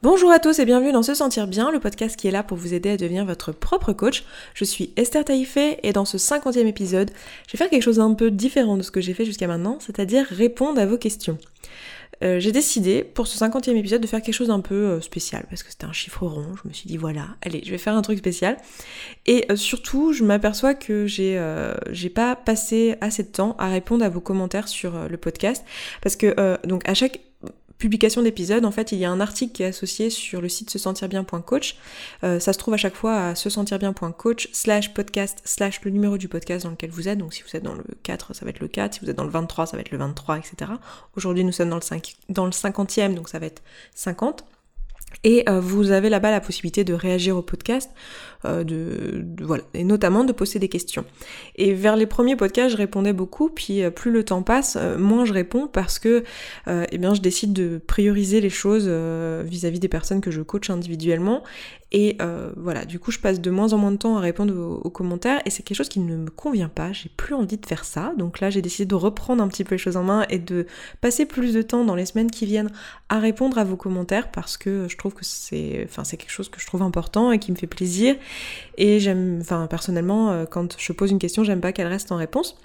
Bonjour à tous et bienvenue dans Se Sentir Bien, le podcast qui est là pour vous aider à devenir votre propre coach. Je suis Esther Taïfé et dans ce cinquantième épisode, je vais faire quelque chose d'un peu différent de ce que j'ai fait jusqu'à maintenant, c'est-à-dire répondre à vos questions. Euh, j'ai décidé pour ce cinquantième épisode de faire quelque chose d'un peu euh, spécial parce que c'était un chiffre rond. Je me suis dit voilà, allez, je vais faire un truc spécial. Et euh, surtout, je m'aperçois que j'ai j'ai pas passé assez de temps à répondre à vos commentaires sur le podcast parce que donc à chaque publication d'épisode, en fait, il y a un article qui est associé sur le site se sentir bien.coach. Euh, ça se trouve à chaque fois à se sentir bien.coach slash podcast slash le numéro du podcast dans lequel vous êtes. Donc si vous êtes dans le 4, ça va être le 4. Si vous êtes dans le 23, ça va être le 23, etc. Aujourd'hui, nous sommes dans le, 5, dans le 50e, donc ça va être 50. Et euh, vous avez là-bas la possibilité de réagir au podcast, euh, de, voilà, et notamment de poser des questions. Et vers les premiers podcasts, je répondais beaucoup, puis euh, plus le temps passe, moins je réponds parce que, eh bien, je décide de prioriser les choses vis-à-vis des personnes que je coach individuellement. Et voilà, du coup, je passe de moins en moins de temps à répondre aux, commentaires, et c'est quelque chose qui ne me convient pas. J'ai plus envie de faire ça, donc là, j'ai décidé de reprendre un petit peu les choses en main et de passer plus de temps dans les semaines qui viennent à répondre à vos commentaires parce que je trouve que c'est quelque chose que je trouve important et qui me fait plaisir. Et j'aime enfin personnellement euh, quand je pose une question j'aime pas qu'elle reste en réponse.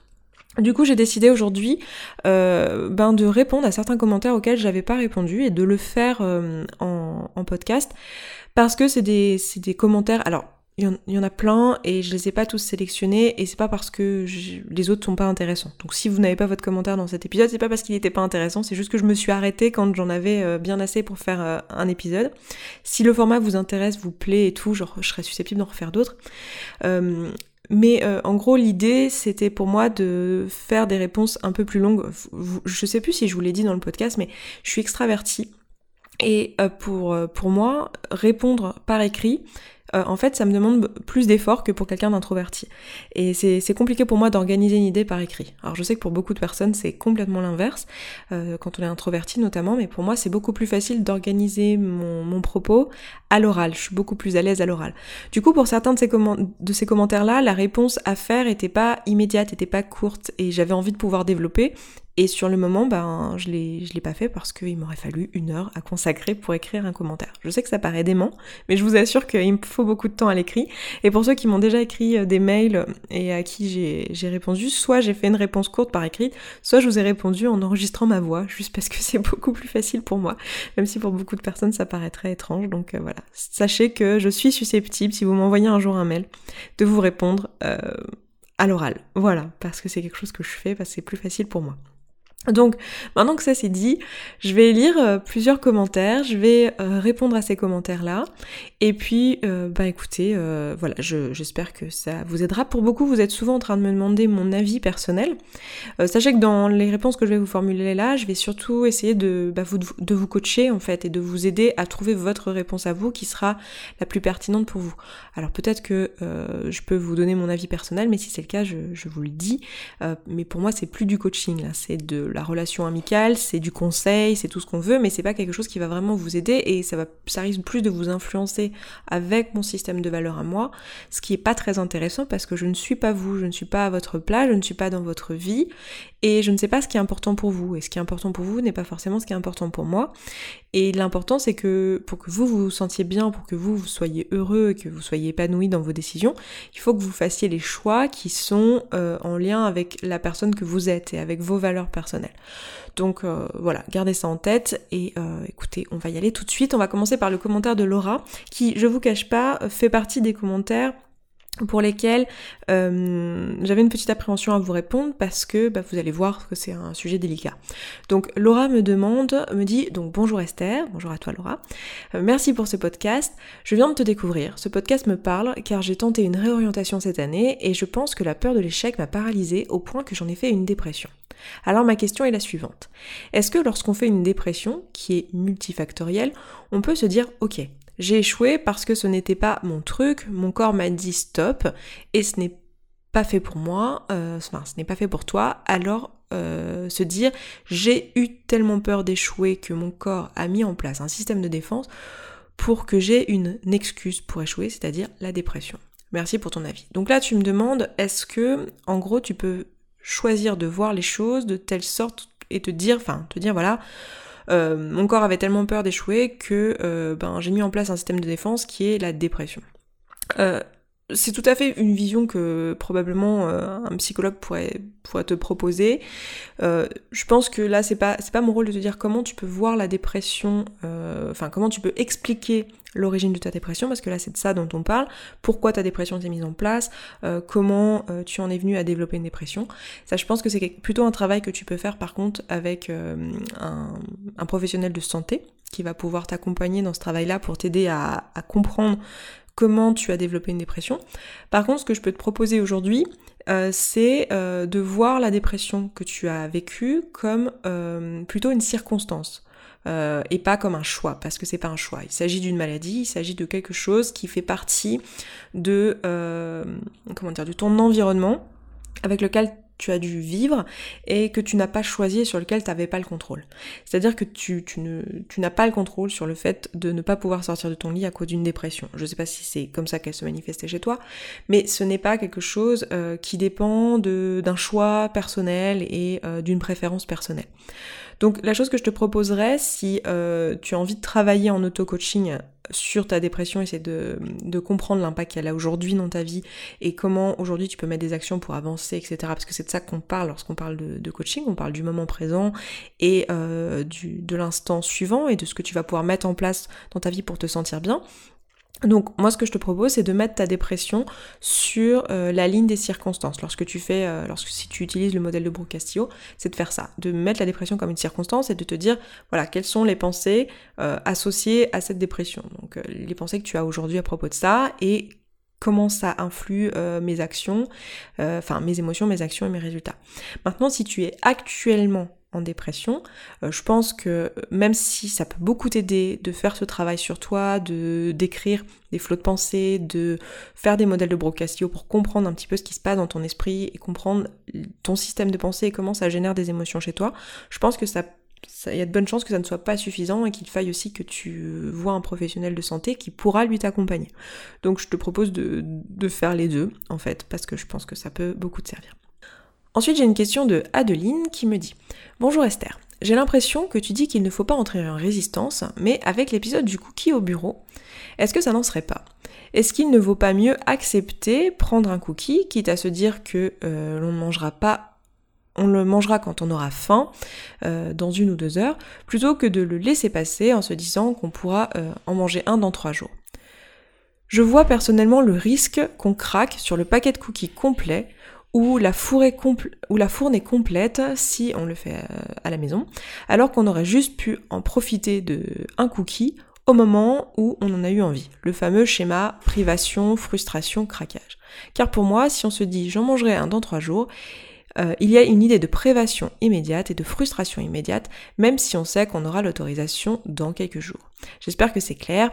Du coup, j'ai décidé aujourd'hui euh, ben, de répondre à certains commentaires auxquels j'avais pas répondu et de le faire euh, en, podcast parce que c'est des, des commentaires. Alors, il y, en, a plein et je les ai pas tous sélectionnés et c'est pas parce que les autres sont pas intéressants. Donc si vous n'avez pas votre commentaire dans cet épisode, c'est pas parce qu'il était pas intéressant, c'est juste que je me suis arrêtée quand j'en avais euh, bien assez pour faire euh, un épisode. Si le format vous intéresse, vous plaît et tout, genre je serais susceptible d'en refaire d'autres. Euh, mais en gros, l'idée, c'était pour moi de faire des réponses un peu plus longues. Je sais plus si je vous l'ai dit dans le podcast, mais je suis extravertie. Et pour, pour moi, répondre par écrit, euh, en fait, ça me demande plus d'efforts que pour quelqu'un d'introverti. Et c'est compliqué pour moi d'organiser une idée par écrit. Alors je sais que pour beaucoup de personnes, c'est complètement l'inverse, euh, quand on est introverti notamment, mais pour moi, c'est beaucoup plus facile d'organiser mon, mon, propos à l'oral. Je suis beaucoup plus à l'aise à l'oral. Du coup, pour certains de ces, de ces commentaires-là, la réponse à faire était pas immédiate, était pas courte, et j'avais envie de pouvoir développer. Et sur le moment, ben, je l'ai, je l'ai pas fait parce qu'il m'aurait fallu une heure à consacrer pour écrire un commentaire. Je sais que ça paraît dément, mais je vous assure qu'il me faut beaucoup de temps à l'écrit. Et pour ceux qui m'ont déjà écrit euh, des mails et à qui j'ai, j'ai répondu, soit j'ai fait une réponse courte par écrit, soit je vous ai répondu en enregistrant ma voix, juste parce que c'est beaucoup plus facile pour moi, même si pour beaucoup de personnes ça paraîtrait étrange. Donc euh, voilà, sachez que je suis susceptible, si vous m'envoyez un jour un mail, de vous répondre euh, à l'oral. Voilà, parce que c'est quelque chose que je fais, parce que c'est plus facile pour moi. Donc maintenant que ça c'est dit, je vais lire euh, plusieurs commentaires, je vais euh, répondre à ces commentaires-là, et puis euh, bah écoutez, voilà, j'espère que ça vous aidera. Pour beaucoup, vous êtes souvent en train de me demander mon avis personnel. sachez que dans les réponses que je vais vous formuler là, je vais surtout essayer de, bah, vous, de coacher en fait et de vous aider à trouver votre réponse à vous qui sera la plus pertinente pour vous. Alors peut-être que je peux vous donner mon avis personnel, mais si c'est le cas, je, je, vous le dis. mais pour moi, c'est plus du coaching là, c'est de la relation amicale, c'est du conseil, c'est tout ce qu'on veut, mais c'est pas quelque chose qui va vraiment vous aider et ça va, ça risque plus de vous influencer avec mon système de valeurs à moi, ce qui est pas très intéressant parce que je ne suis pas vous, je ne suis pas à votre place, je ne suis pas dans votre vie et je ne sais pas ce qui est important pour vous. Et ce qui est important pour vous n'est pas forcément ce qui est important pour moi. Et l'important c'est que pour que vous vous sentiez bien, pour que vous, soyez heureux et que vous soyez épanoui dans vos décisions, il faut que vous fassiez les choix qui sont euh, en lien avec la personne que vous êtes et avec vos valeurs personnelles. Donc euh, voilà, gardez ça en tête et euh, écoutez, on va y aller tout de suite. On va commencer par le commentaire de Laura qui, je vous cache pas, fait partie des commentaires pour lesquels euh, j'avais une petite appréhension à vous répondre parce que bah, vous allez voir que c'est un sujet délicat. Donc Laura me demande, me dit donc bonjour Esther, bonjour à toi Laura, euh, merci pour ce podcast. Je viens de te découvrir. Ce podcast me parle car j'ai tenté une réorientation cette année et je pense que la peur de l'échec m'a paralysée au point que j'en ai fait une dépression. Alors ma question est la suivante. Est-ce que lorsqu'on fait une dépression qui est multifactorielle, on peut se dire ok, j'ai échoué parce que ce n'était pas mon truc, mon corps m'a dit stop et ce n'est pas fait pour moi, euh, ce n'est pas fait pour toi, alors euh, se dire j'ai eu tellement peur d'échouer que mon corps a mis en place un système de défense pour que j'ai une excuse pour échouer, c'est-à-dire la dépression. Merci pour ton avis. Donc là tu me demandes est-ce que en gros tu peux choisir de voir les choses de telle sorte et te dire, enfin te dire voilà, mon corps avait tellement peur d'échouer que ben, j'ai mis en place un système de défense qui est la dépression c'est tout à fait une vision que probablement euh, un psychologue pourrait, te proposer. Euh, je pense que là, c'est pas, pas mon rôle de te dire comment tu peux voir la dépression, euh, enfin, comment tu peux expliquer l'origine de ta dépression, parce que là, c'est de ça dont on parle. Pourquoi ta dépression s'est mise en place, comment tu en es venu à développer une dépression. Ça, je pense que c'est plutôt un travail que tu peux faire, par contre, avec un, professionnel de santé qui va pouvoir t'accompagner dans ce travail-là pour t'aider à comprendre comment tu as développé une dépression. Par contre, ce que je peux te proposer aujourd'hui, euh, c'est euh, de voir la dépression que tu as vécue comme euh, plutôt une circonstance. et pas comme un choix, parce que c'est pas un choix. Il s'agit d'une maladie, il s'agit de quelque chose qui fait partie de comment dire, de ton environnement avec lequel tu as dû vivre et que tu n'as pas choisi et sur lequel tu n'avais pas le contrôle. C'est-à-dire que tu, n'as pas le contrôle sur le fait de ne pas pouvoir sortir de ton lit à cause d'une dépression. Je ne sais pas si c'est comme ça qu'elle se manifestait chez toi, mais ce n'est pas quelque chose euh, qui dépend de, d'un choix personnel et euh, d'une préférence personnelle. Donc la chose que je te proposerais, si euh, tu as envie de travailler en auto-coaching sur ta dépression, essayer de, comprendre l'impact qu'elle a aujourd'hui dans ta vie et comment aujourd'hui tu peux mettre des actions pour avancer, etc. Parce que c'est de ça qu'on parle lorsqu'on parle de, coaching, on parle du moment présent et euh, de l'instant suivant et de ce que tu vas pouvoir mettre en place dans ta vie pour te sentir bien. Donc moi ce que je te propose c'est de mettre ta dépression sur euh, la ligne des circonstances. Lorsque tu fais, euh, lorsque si tu utilises le modèle de Brooke Castillo, c'est de faire ça, de mettre la dépression comme une circonstance et de te dire voilà quelles sont les pensées euh, associées à cette dépression. Donc les pensées que tu as aujourd'hui à propos de ça et comment ça influe mes actions, enfin mes émotions, mes actions et mes résultats. Maintenant si tu es actuellement dépression. Euh, je pense que même si ça peut beaucoup t'aider de faire ce travail sur toi, de d'écrire des flots de pensée, de faire des modèles de Brocastio pour comprendre un petit peu ce qui se passe dans ton esprit et comprendre ton système de pensée et comment ça génère des émotions chez toi, je pense que ça il y a de bonnes chances que ça ne soit pas suffisant et qu'il faille aussi que tu vois un professionnel de santé qui pourra lui t'accompagner. Donc je te propose de faire les deux en fait parce que je pense que ça peut beaucoup te servir. Ensuite, j'ai une question de Adeline qui me dit Bonjour Esther, j'ai l'impression que tu dis qu'il ne faut pas entrer en résistance, mais avec l'épisode du cookie au bureau, est-ce que ça n'en serait pas? Est-ce qu'il ne vaut pas mieux accepter, prendre un cookie, quitte à se dire que euh, l'on ne mangera pas on le mangera quand on aura faim, euh, dans une ou deux heures, plutôt que de le laisser passer en se disant qu'on pourra euh, en manger un dans trois jours? Je vois personnellement le risque qu'on craque sur le paquet de cookies complet où la, fourne est complète si on le fait euh, à la maison, alors qu'on aurait juste pu en profiter de un cookie au moment où on en a eu envie. Le fameux schéma privation, frustration, craquage. Car pour moi, si on se dit j'en mangerai un dans trois jours, euh, il y a une idée de privation immédiate et de frustration immédiate, même si on sait qu'on aura l'autorisation dans quelques jours. J'espère que c'est clair.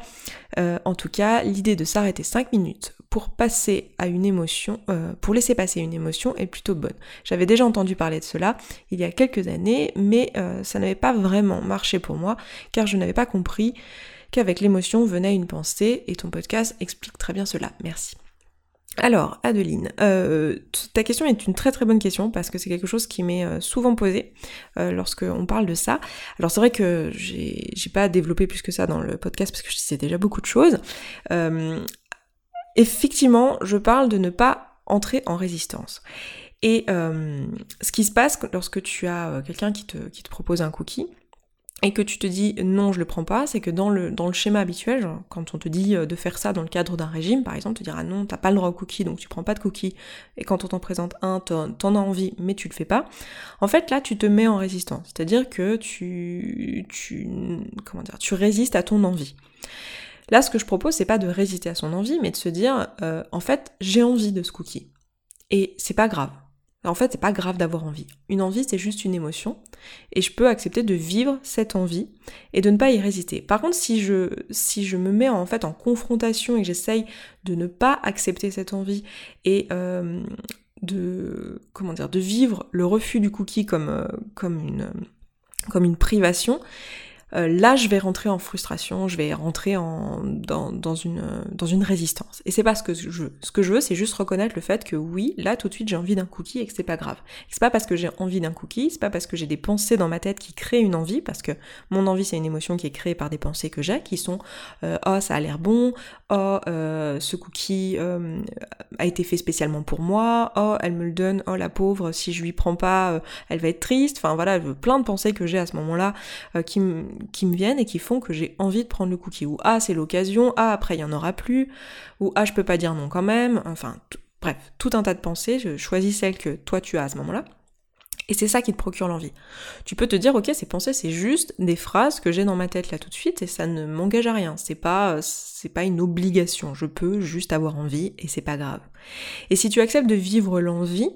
Euh, en tout cas, l'idée de s'arrêter 5 minutes pour passer à une émotion, euh, pour laisser passer une émotion est plutôt bonne. J'avais déjà entendu parler de cela il y a quelques années, mais ça n'avait pas vraiment marché pour moi, car je n'avais pas compris qu'avec l'émotion venait une pensée, et ton podcast explique très bien cela. Merci. Alors, Adeline, euh, ta question est une très très bonne question parce que c'est quelque chose qui m'est euh, souvent posé euh, lorsqu'on parle de ça. Alors c'est vrai que j'ai pas développé plus que ça dans le podcast parce que je disais déjà beaucoup de choses. effectivement, je parle de ne pas entrer en résistance. Et ce qui se passe lorsque tu as quelqu'un qui te, qui te propose un cookie, et que tu te dis non je le prends pas, c'est que dans le, dans le schéma habituel, quand on te dit euh, de faire ça dans le cadre d'un régime, par exemple, te dire ah non t'as pas le droit au cookie donc tu prends pas de cookie, et quand on t'en présente un, t'en as envie mais tu le fais pas, en fait là tu te mets en résistance, c'est-à-dire que tu, tu, comment dire, tu résistes à ton envie. Là ce que je propose c'est pas de résister à son envie mais de se dire euh, en fait j'ai envie de ce cookie. Et c'est pas grave. En fait, c'est pas grave d'avoir envie. Une envie, c'est juste une émotion. Et je peux accepter de vivre cette envie et de ne pas y résister. Par contre, si je, si je me mets en fait en confrontation et que j'essaye de ne pas accepter cette envie et euh, de, comment de vivre le refus du cookie comme, euh, comme, une, comme une privation, euh, là je vais rentrer en frustration, je vais rentrer en, dans, une, dans une résistance. Et c'est pas ce que je veux. Ce que je veux, c'est juste reconnaître le fait que oui, là tout de suite j'ai envie d'un cookie et que c'est pas grave. C'est pas parce que j'ai envie d'un cookie, c'est pas parce que j'ai des pensées dans ma tête qui créent une envie, parce que mon envie c'est une émotion qui est créée par des pensées que j'ai, qui sont euh, oh ça a l'air bon, oh euh, ce cookie a été fait spécialement pour moi, oh elle me le donne, oh la pauvre, si je lui prends pas, elle va être triste. Enfin voilà, plein de pensées que j'ai à ce moment-là qui me qui me viennent et qui font que j'ai envie de prendre le cookie. Ou ah c'est l'occasion, ah après il y en aura plus, ou ah je peux pas dire non quand même. Enfin bref, tout un tas de pensées. Je choisis celle que toi tu as à ce moment-là. Et c'est ça qui te procure l'envie. Tu peux te dire, ok, ces pensées, c'est juste des phrases que j'ai dans ma tête là tout de suite et ça ne m'engage à rien. C'est pas, c'est pas une obligation. Je peux juste avoir envie et c'est pas grave. Et si tu acceptes de vivre l'envie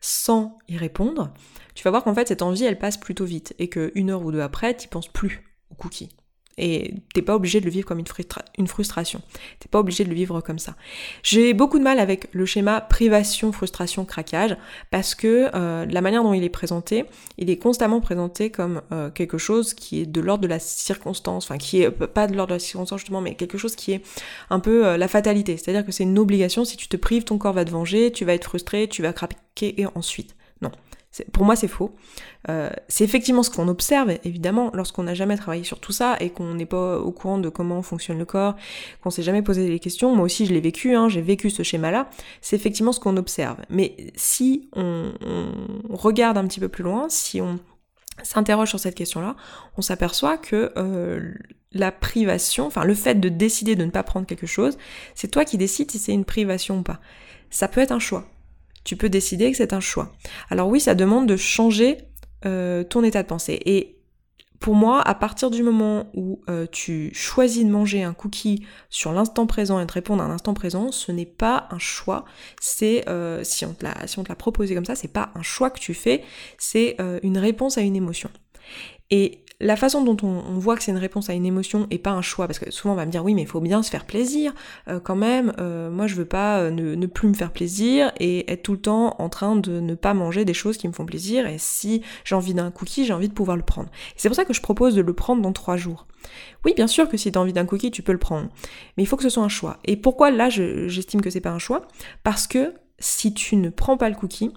sans y répondre, tu vas voir qu'en fait cette envie elle passe plutôt vite et qu'une heure ou deux après, tu penses plus au cookie. Et t'es pas obligé de le vivre comme une, frustration. T'es pas obligé de le vivre comme ça. J'ai beaucoup de mal avec le schéma privation, frustration, craquage, parce que euh, la manière dont il est présenté, il est constamment présenté comme euh, quelque chose qui est de l'ordre de la circonstance, enfin qui est pas de l'ordre de la circonstance justement, mais quelque chose qui est un peu euh, la fatalité. C'est-à-dire que c'est une obligation, si tu te prives, ton corps va te venger, tu vas être frustré, tu vas craquer et ensuite. Non. Pour moi, c'est faux. Euh, c'est effectivement ce qu'on observe, évidemment, lorsqu'on n'a jamais travaillé sur tout ça et qu'on n'est pas au courant de comment fonctionne le corps, qu'on s'est jamais posé les questions. Moi aussi, je l'ai vécu, hein, j'ai vécu ce schéma-là. C'est effectivement ce qu'on observe. Mais si on, regarde un petit peu plus loin, si on s'interroge sur cette question-là, on s'aperçoit que euh, la privation, enfin le fait de décider de ne pas prendre quelque chose, c'est toi qui décides si c'est une privation ou pas. Ça peut être un choix tu peux décider que c'est un choix. Alors oui, ça demande de changer euh, ton état de pensée. Et pour moi, à partir du moment où euh, tu choisis de manger un cookie sur l'instant présent et de répondre à un instant présent, ce n'est pas un choix. C'est euh, si on te l'a si proposé comme ça, c'est pas un choix que tu fais, c'est une réponse à une émotion. Et la façon dont on, voit que c'est une réponse à une émotion et pas un choix, parce que souvent on va me dire oui mais il faut bien se faire plaisir euh, quand même, euh, moi je veux pas euh, ne, plus me faire plaisir et être tout le temps en train de ne pas manger des choses qui me font plaisir et si j'ai envie d'un cookie j'ai envie de pouvoir le prendre. C'est pour ça que je propose de le prendre dans trois jours. Oui bien sûr que si tu as envie d'un cookie tu peux le prendre, mais il faut que ce soit un choix. Et pourquoi là j'estime que c'est pas un choix? Parce que si tu ne prends pas le cookie,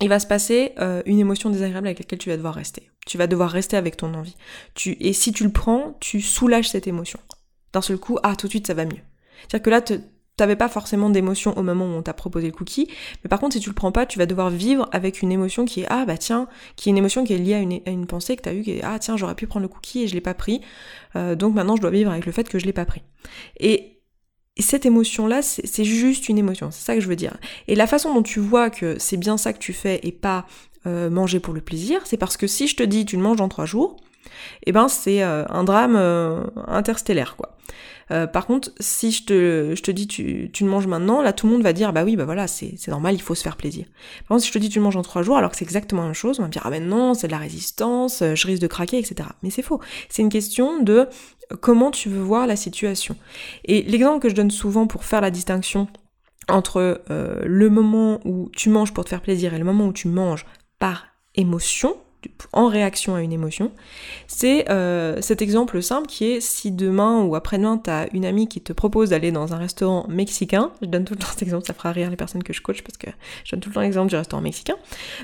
il va se passer euh, une émotion désagréable avec laquelle tu vas devoir rester. Tu vas devoir rester avec ton envie. Tu, et si tu le prends, tu soulages cette émotion. D'un seul coup, ah, tout de suite, ça va mieux. C'est-à-dire que là, t'avais pas forcément d'émotion au moment où on t'a proposé le cookie, mais par contre, si tu le prends pas, tu vas devoir vivre avec une émotion qui est, ah, bah tiens, qui est une émotion qui est liée à une, pensée que t'as eue, qui est, ah, tiens, j'aurais pu prendre le cookie et je l'ai pas pris, euh, donc maintenant, je dois vivre avec le fait que je l'ai pas pris. Et et cette émotion-là, c'est juste une émotion, c'est ça que je veux dire. Et la façon dont tu vois que c'est bien ça que tu fais et pas euh, manger pour le plaisir, c'est parce que si je te dis tu le manges en trois jours, eh ben c'est euh, un drame euh, interstellaire quoi. par contre, si je te, je te dis tu, tu le manges maintenant, là tout le monde va dire bah oui bah voilà c'est normal, il faut se faire plaisir. Par contre, si je te dis tu le manges en trois jours, alors que c'est exactement la même chose, on va me dire ah ben non c'est de la résistance, je risque de craquer etc. Mais c'est faux. C'est une question de comment tu veux voir la situation. Et l'exemple que je donne souvent pour faire la distinction entre le moment où tu manges pour te faire plaisir et le moment où tu manges par émotion, en réaction à une émotion, c'est euh, cet exemple simple qui est si demain ou après-demain t'as une amie qui te propose d'aller dans un restaurant mexicain, je donne tout le temps cet exemple, ça fera rire les personnes que je coach parce que je donne tout le temps l'exemple du restaurant mexicain.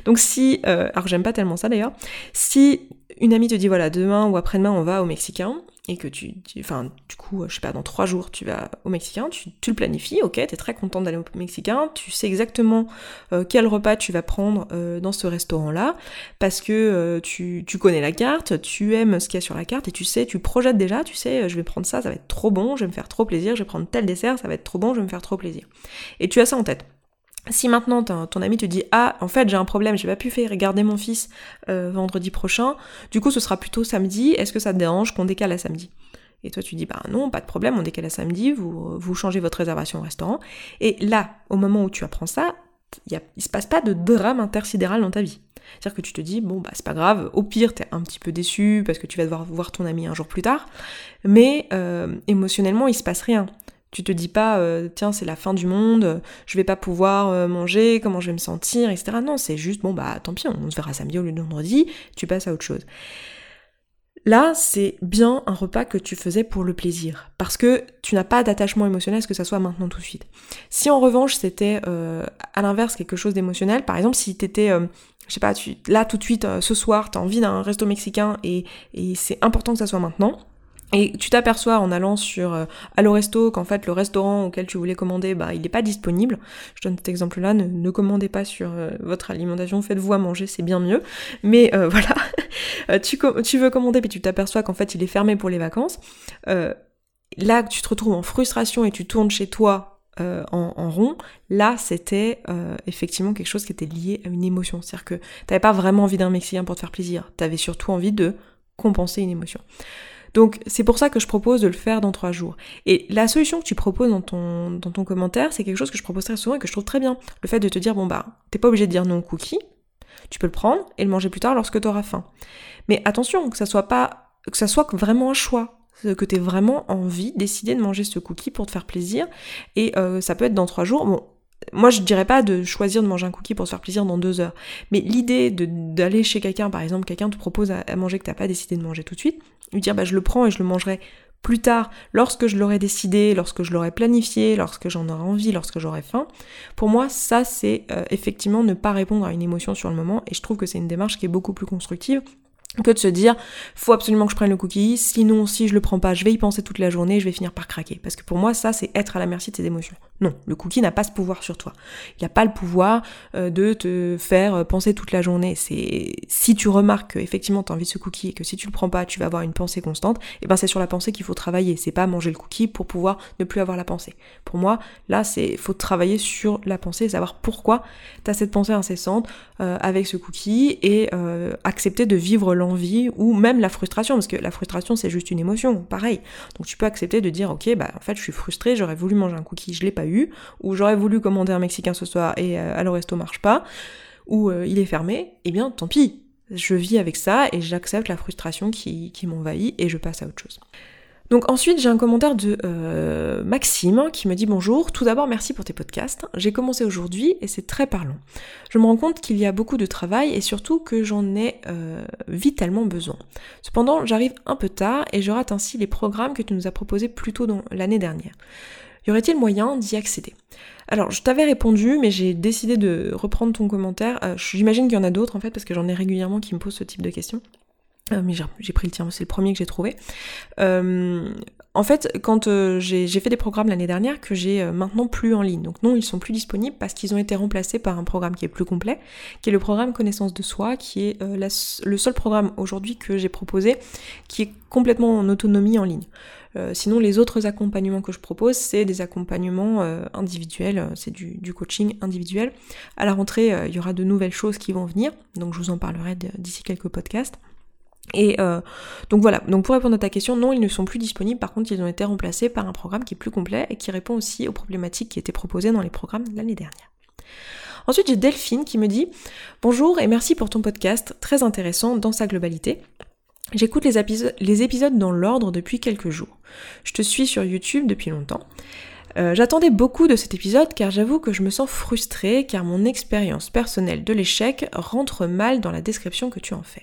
Donc si, euh, alors j'aime pas tellement ça d'ailleurs, si une amie te dit voilà demain ou après-demain on va au mexicain, et que tu, enfin, du coup, je sais pas, dans trois jours, tu vas au Mexicain, tu, le planifies, ok, t'es très contente d'aller au Mexicain, tu sais exactement euh, quel repas tu vas prendre euh, dans ce restaurant-là, parce que euh, tu, tu, connais la carte, tu aimes ce qu'il y a sur la carte, et tu sais, tu projettes déjà, tu sais, je vais prendre ça, ça va être trop bon, je vais me faire trop plaisir, je vais prendre tel dessert, ça va être trop bon, je vais me faire trop plaisir. Et tu as ça en tête. Si maintenant ton ami te dit ah en fait j'ai un problème j'ai pas pu faire garder mon fils euh, vendredi prochain. Du coup ce sera plutôt samedi. Est-ce que ça te dérange qu'on décale à samedi? Et toi tu dis bah non pas de problème on décale à samedi. Vous vous changez votre réservation au restaurant et là au moment où tu apprends ça il, il se passe pas de drame intersidéral dans ta vie. C'est-à-dire que tu te dis, bon, bah, c'est pas grave, au pire, t'es un petit peu déçu parce que tu vas devoir voir ton ami un jour plus tard, mais euh, émotionnellement, il se passe rien. Tu te dis pas, euh, tiens, c'est la fin du monde, je vais pas pouvoir euh, manger, comment je vais me sentir, etc. Non, c'est juste, bon, bah tant pis, on se verra samedi au lieu de vendredi, tu passes à autre chose. Là, c'est bien un repas que tu faisais pour le plaisir, parce que tu n'as pas d'attachement émotionnel à ce que ça soit maintenant tout de suite. Si en revanche c'était euh, à l'inverse quelque chose d'émotionnel, par exemple si t'étais, euh, je sais pas, là tout de suite ce soir t'as envie d'un resto mexicain et, et c'est important que ça soit maintenant, et tu t'aperçois en allant sur euh, Resto qu'en fait le restaurant auquel tu voulais commander, bah il n'est pas disponible. Je donne cet exemple-là, ne, commandez pas sur euh, votre alimentation, faites-vous à manger, c'est bien mieux. Mais euh, voilà, tu, tu, veux commander puis tu t'aperçois qu'en fait il est fermé pour les vacances. là tu te retrouves en frustration et tu tournes chez toi en, en, rond, là c'était effectivement quelque chose qui était lié à une émotion. C'est-à-dire que t'avais pas vraiment envie d'un Mexicain pour te faire plaisir, t'avais surtout envie de compenser une émotion. Donc c'est pour ça que je propose de le faire dans trois jours. Et la solution que tu proposes dans ton, commentaire, c'est quelque chose que je propose très souvent et que je trouve très bien. Le fait de te dire, bon bah, t'es pas obligé de dire non au cookie, tu peux le prendre et le manger plus tard lorsque tu auras faim. Mais attention, que ça soit pas, que ça soit vraiment un choix que tu vraiment envie, décider de manger ce cookie pour te faire plaisir. Et euh, ça peut être dans trois jours. Bon, moi je dirais pas de choisir de manger un cookie pour se faire plaisir dans deux heures, mais l'idée d'aller chez quelqu'un, par exemple, quelqu'un te propose à, manger que t'as pas décidé de manger tout de suite, lui dire bah je le prends et je le mangerai plus tard, lorsque je l'aurai décidé, lorsque je l'aurai planifié, lorsque j'en aurai envie, lorsque j'aurai faim. Pour moi, ça c'est euh, effectivement ne pas répondre à une émotion sur le moment, et je trouve que c'est une démarche qui est beaucoup plus constructive que de se dire faut absolument que je prenne le cookie, sinon si je le prends pas, je vais y penser toute la journée, je vais finir par craquer. Parce que pour moi, ça c'est être à la merci de tes émotions. Non, le cookie n'a pas ce pouvoir sur toi. Il n'y a pas le pouvoir euh, de te faire euh, penser toute la journée. C'est si tu remarques qu'effectivement tu as envie de ce cookie et que si tu le prends pas, tu vas avoir une pensée constante, et eh ben c'est sur la pensée qu'il faut travailler. C'est pas manger le cookie pour pouvoir ne plus avoir la pensée. Pour moi, là c'est faut travailler sur la pensée, savoir pourquoi tu as cette pensée incessante euh, avec ce cookie et accepter de vivre l'envie ou même la frustration, parce que la frustration c'est juste une émotion, pareil. Donc tu peux accepter de dire ok bah en fait je suis frustrée, j'aurais voulu manger un cookie, je l'ai pas eu, ou j'aurais voulu commander un mexicain ce soir et euh, à resto marche pas, ou euh, il est fermé, eh bien tant pis, je vis avec ça et j'accepte la frustration qui, qui m'envahit et je passe à autre chose. Donc ensuite, j'ai un commentaire de euh, Maxime qui me dit bonjour. Tout d'abord, merci pour tes podcasts. J'ai commencé aujourd'hui et c'est très parlant. Je me rends compte qu'il y a beaucoup de travail et surtout que j'en ai euh, vitalement besoin. Cependant, j'arrive un peu tard et je rate ainsi les programmes que tu nous as proposés plus tôt dans l'année dernière. Y aurait-il moyen d'y accéder? Alors, je t'avais répondu, mais j'ai décidé de reprendre ton commentaire. Euh, j'imagine qu'il y en a d'autres en fait, parce que j'en ai régulièrement qui me posent ce type de questions. Euh, mais j'ai pris le tien, c'est le premier que j'ai trouvé. Euh, en fait, quand euh, j'ai fait des programmes l'année dernière que j'ai maintenant plus en ligne. Donc non, ils sont plus disponibles parce qu'ils ont été remplacés par un programme qui est plus complet, qui est le programme Connaissance de soi, qui est le seul programme aujourd'hui que j'ai proposé qui est complètement en autonomie en ligne. sinon, les autres accompagnements que je propose, c'est des accompagnements individuels, c'est du, du, coaching individuel. À la rentrée, il y aura de nouvelles choses qui vont venir, donc je vous en parlerai d'ici quelques podcasts. Et euh, donc voilà, pour répondre à ta question, non, ils ne sont plus disponibles, par contre ils ont été remplacés par un programme qui est plus complet et qui répond aussi aux problématiques qui étaient proposées dans les programmes l'année dernière. Ensuite j'ai Delphine qui me dit Bonjour et merci pour ton podcast, très intéressant dans sa globalité. J'écoute les épisodes dans l'ordre depuis quelques jours. Je te suis sur YouTube depuis longtemps. Euh, j'attendais beaucoup de cet épisode car j'avoue que je me sens frustrée car mon expérience personnelle de l'échec rentre mal dans la description que tu en fais.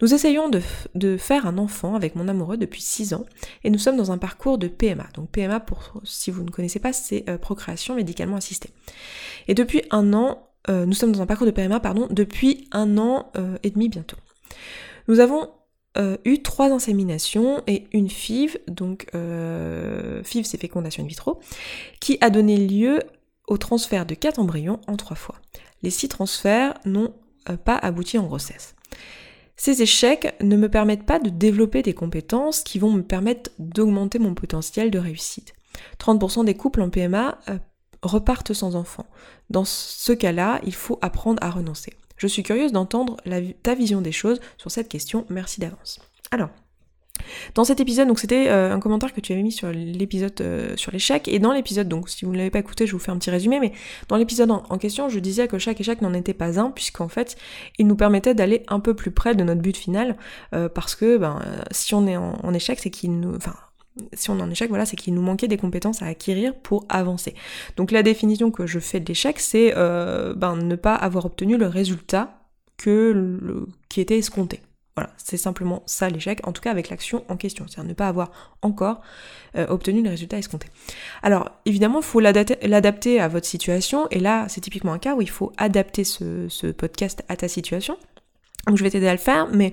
Nous essayons de, faire un enfant avec mon amoureux depuis 6 ans et nous sommes dans un parcours de PMA. Donc PMA, pour, si vous ne connaissez pas, c'est euh, procréation médicalement assistée. Et depuis un an, euh, nous sommes dans un parcours de PMA, pardon, depuis un an et demi bientôt. Nous avons euh, eu trois inséminations et une FIV, donc euh, FIV c'est fécondation in vitro, qui a donné lieu au transfert de quatre embryons en trois fois. Les six transferts n'ont euh, pas abouti en grossesse. Ces échecs ne me permettent pas de développer des compétences qui vont me permettre d'augmenter mon potentiel de réussite. 30% des couples en PMA repartent sans enfants. Dans ce cas-là, il faut apprendre à renoncer. Je suis curieuse d'entendre ta vision des choses sur cette question. Merci d'avance. Alors, dans cet épisode, donc c'était euh, un commentaire que tu avais mis sur l'épisode euh, sur l'échec, et dans l'épisode, donc si vous ne l'avez pas écouté, je vous fais un petit résumé, mais dans l'épisode en, question, je disais que chaque échec n'en était pas un, puisqu'en fait, il nous permettait d'aller un peu plus près de notre but final, euh, parce que ben, si on est en, échec, c'est qu'il nous... si on en échec, voilà, c'est qu'il nous manquait des compétences à acquérir pour avancer. Donc la définition que je fais de l'échec, c'est euh, ben, ne pas avoir obtenu le résultat que qui était escompté. Voilà, c'est simplement ça l'échec, en tout cas avec l'action en question, c'est-à-dire ne pas avoir encore euh, obtenu le résultat escompté. Alors évidemment, il faut l'adapter à votre situation, et là c'est typiquement un cas où il faut adapter ce, podcast à ta situation. Donc je vais t'aider à le faire, mais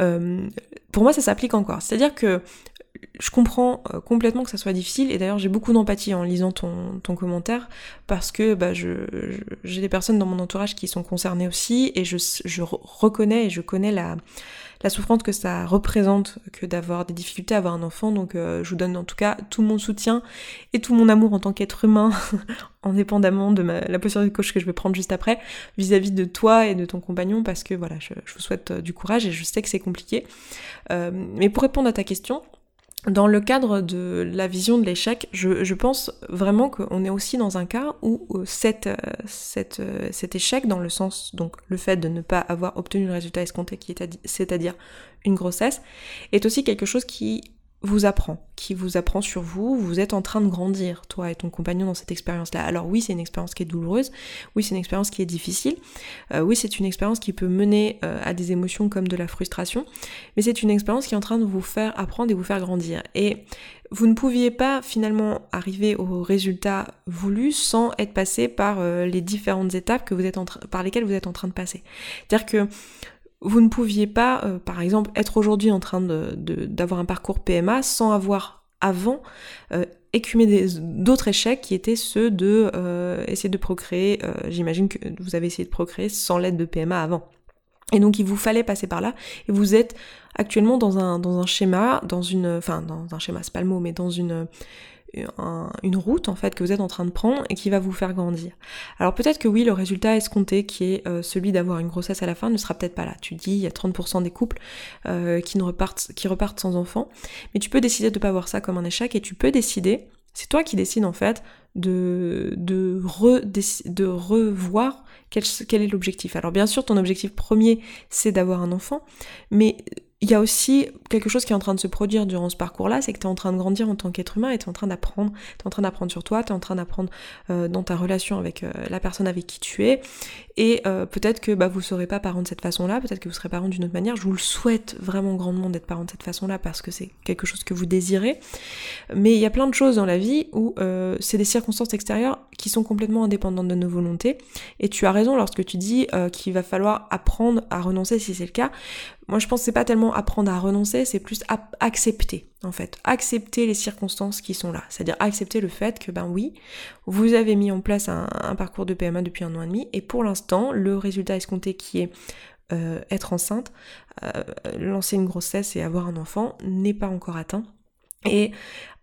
euh, pour moi ça s'applique encore. C'est-à-dire que je comprends euh, complètement que ça soit difficile et d'ailleurs j'ai beaucoup d'empathie en lisant ton, ton commentaire parce que bah, j'ai des personnes dans mon entourage qui sont concernées aussi et je, je reconnais et je connais la, la souffrance que ça représente que d'avoir des difficultés à avoir un enfant donc euh, je vous donne en tout cas tout mon soutien et tout mon amour en tant qu'être humain indépendamment de la posture de coach que je vais prendre juste après vis-à-vis de toi et de ton compagnon parce que voilà je, je vous souhaite euh, du courage et je sais que c'est compliqué. Mais pour répondre à ta question dans le cadre de la vision de l'échec, je, pense vraiment qu'on est aussi dans un cas où euh, euh, euh, cet échec, dans le sens, donc le fait de ne pas avoir obtenu le résultat escompté, c'est-à-dire une grossesse, est aussi quelque chose qui vous apprend, qui vous apprend sur vous, vous êtes en train de grandir, toi et ton compagnon dans cette expérience-là. Alors oui, c'est une expérience qui est douloureuse, oui, c'est une expérience qui est difficile, euh, oui, c'est une expérience qui peut mener euh, à des émotions comme de la frustration, mais c'est une expérience qui est en train de vous faire apprendre et vous faire grandir. Et vous ne pouviez pas finalement arriver au résultat voulu sans être passé par euh, les différentes étapes que vous êtes en par lesquelles vous êtes en train de passer. C'est-à-dire que vous ne pouviez pas, euh, par exemple, être aujourd'hui en train d'avoir un parcours PMA sans avoir avant euh, écumé d'autres échecs qui étaient ceux de euh, essayer de procréer. J'imagine que vous avez essayé de procréer sans l'aide de PMA avant. Et donc il vous fallait passer par là, et vous êtes actuellement dans un, dans un schéma, dans une, enfin dans un schéma, c'est pas le mot, mais dans une, une route en fait que vous êtes en train de prendre et qui va vous faire grandir. Alors peut-être que oui, le résultat escompté qui est euh, celui d'avoir une grossesse à la fin ne sera peut-être pas là. Tu dis il y a 30% des couples euh, qui repartent sans enfant, mais tu peux décider de ne pas voir ça comme un échec et tu peux décider, c'est toi qui décides en fait de revoir quel, quel est l'objectif. Alors bien sûr, ton objectif premier c'est d'avoir un enfant, mais il y a aussi quelque chose qui est en train de se produire durant ce parcours-là, c'est que tu es en train de grandir en tant qu'être humain et tu es en train d'apprendre, tu en train d'apprendre sur toi, tu es en train d'apprendre euh, dans ta relation avec euh, la personne avec qui tu es et euh, peut-être que bah, vous ne serez pas parent de cette façon-là, peut-être que vous serez parent d'une autre manière. Je vous le souhaite vraiment grandement d'être parent de cette façon-là parce que c'est quelque chose que vous désirez. Mais il y a plein de choses dans la vie où c'est des circonstances extérieures qui sont complètement indépendantes de nos volontés. Et tu as raison lorsque tu dis qu'il va falloir apprendre à renoncer si c'est le cas. Moi, je pense que c'est pas tellement apprendre à renoncer, c'est plus accepter, en fait. Accepter les circonstances qui sont là. C'est-à-dire accepter le fait que, ben oui, vous avez mis en place un, parcours de PMA depuis un an et demi, et pour l'instant, le résultat escompté qui est euh, être enceinte, euh, lancer une grossesse et avoir un enfant n'est pas encore atteint. Et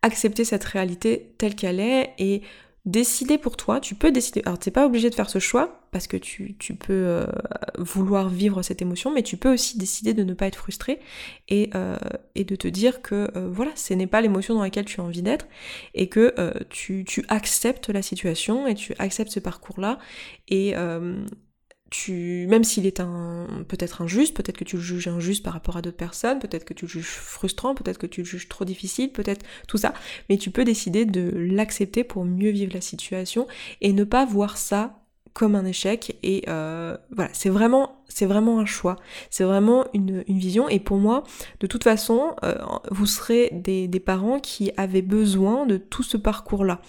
accepter cette réalité telle qu'elle est et décider pour toi, tu peux décider. Alors t'es pas obligé de faire ce choix parce que tu, peux euh, vouloir vivre cette émotion, mais tu peux aussi décider de ne pas être frustré et, euh, et de te dire que euh, voilà, ce n'est pas l'émotion dans laquelle tu as envie d'être et que tu, tu, acceptes la situation et tu acceptes ce parcours-là et, tu, même s'il est un, peut-être injuste, peut-être que tu le juges injuste par rapport à d'autres personnes, peut-être que tu le juges frustrant, peut-être que tu le juges trop difficile, peut-être tout ça, mais tu peux décider de l'accepter pour mieux vivre la situation et ne pas voir ça comme un échec et euh, voilà c'est vraiment c'est vraiment un choix. C'est vraiment une, vision et pour moi de toute façon euh, vous serez des, parents qui avaient besoin de tout ce parcours là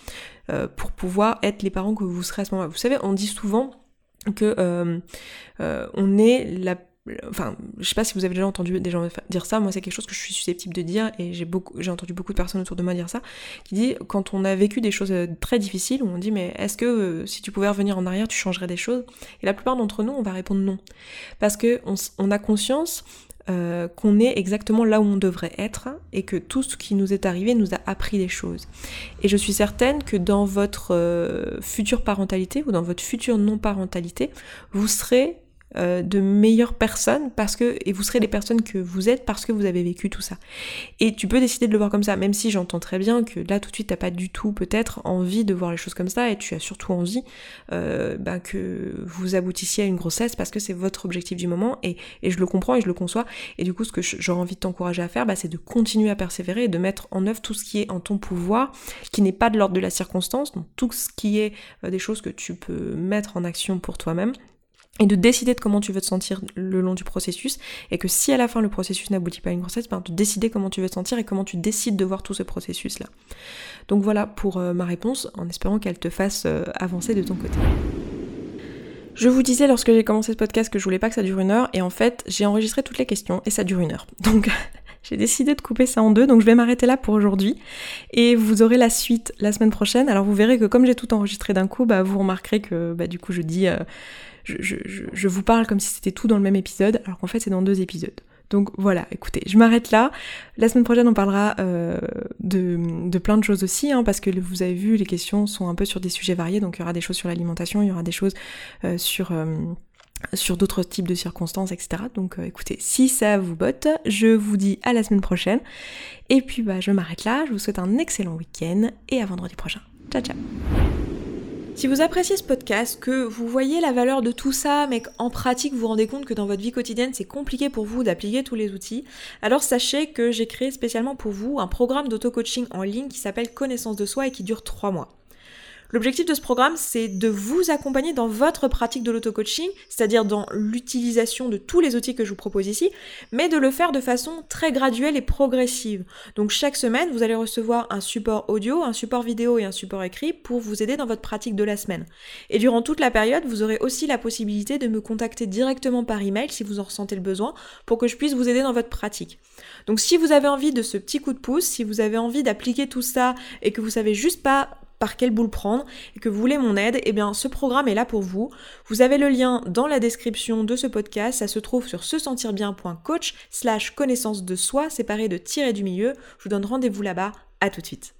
euh, pour pouvoir être les parents que vous serez à ce moment-là. Vous savez on dit souvent que euh, euh, on est la enfin je sais pas si vous avez déjà entendu des gens dire ça. Moi c'est quelque chose que je suis susceptible de dire et j'ai beaucoup j'ai entendu beaucoup de personnes autour de moi dire ça qui dit quand on a vécu des choses euh, très difficiles on dit mais est-ce que si tu pouvais revenir en arrière tu changerais des choses? Et la plupart d'entre nous on va répondre non. Parce que on a conscience euh, qu'on est exactement là où on devrait être et que tout ce qui nous est arrivé nous a appris des choses. Et je suis certaine que dans votre euh, future parentalité ou dans votre future non-parentalité, vous serez euh, de meilleures personnes parce que et vous serez les personnes que vous êtes parce que vous avez vécu tout ça. Et tu peux décider de le voir comme ça, même si j'entends très bien que là tout de suite t'as pas du tout peut-être envie de voir les choses comme ça et tu as surtout envie euh, ben, que vous aboutissiez à une grossesse parce que c'est votre objectif du moment et, et, je le comprends et je le conçois et du coup ce que j'aurais envie de t'encourager à faire bah, c'est de continuer à persévérer et de mettre en œuvre tout ce qui est en ton pouvoir qui n'est pas de l'ordre de la circonstance donc tout ce qui est euh, des choses que tu peux mettre en action pour toi-même et de décider de comment tu veux te sentir le long du processus et que si à la fin le processus n'aboutit pas à une grossesse, ben de décider comment tu veux te sentir et comment tu décides de voir tout ce processus là. Donc voilà pour euh, ma réponse en espérant qu'elle te fasse euh, avancer de ton côté. Je vous disais lorsque j'ai commencé ce podcast que je voulais pas que ça dure une heure et en fait j'ai enregistré toutes les questions et ça dure une heure. Donc j'ai décidé de couper ça en deux, donc je vais m'arrêter là pour aujourd'hui. Et vous aurez la suite la semaine prochaine. Alors vous verrez que comme j'ai tout enregistré d'un coup, bah, vous remarquerez que bah, du coup je dis... Euh, je, vous parle comme si c'était tout dans le même épisode, alors qu'en fait c'est dans deux épisodes. Donc voilà, écoutez, je m'arrête là. La semaine prochaine, on parlera euh, de, plein de choses aussi, hein, parce que vous avez vu, les questions sont un peu sur des sujets variés, donc il y aura des choses sur l'alimentation, il y aura des choses euh, sur... Euh, sur d'autres types de circonstances, etc. Donc écoutez, si ça vous botte, je vous dis à la semaine prochaine. Et puis bah je m'arrête là, je vous souhaite un excellent week-end et à vendredi prochain. Ciao ciao si vous appréciez ce podcast, que vous voyez la valeur de tout ça, mais qu'en pratique vous rendez compte que dans votre vie quotidienne c'est compliqué pour vous d'appliquer tous les outils, alors sachez que j'ai créé spécialement pour vous un programme d'auto-coaching en ligne qui s'appelle Connaissance de soi et qui dure 3 mois. L'objectif de ce programme, c'est de vous accompagner dans votre pratique de l'auto-coaching, c'est-à-dire dans l'utilisation de tous les outils que je vous propose ici, mais de le faire de façon très graduelle et progressive. Donc chaque semaine, vous allez recevoir un support audio, un support vidéo et un support écrit pour vous aider dans votre pratique de la semaine. Et durant toute la période, vous aurez aussi la possibilité de me contacter directement par email si vous en ressentez le besoin pour que je puisse vous aider dans votre pratique. Donc si vous avez envie de ce petit coup de pouce, si vous avez envie d'appliquer tout ça et que vous savez juste pas par quelle boule prendre et que vous voulez mon aide, eh bien ce programme est là pour vous. Vous avez le lien dans la description de ce podcast, ça se trouve sur se sentir bien.coach slash connaissance de soi séparé de tirer du milieu. Je vous donne rendez-vous là-bas, à tout de suite.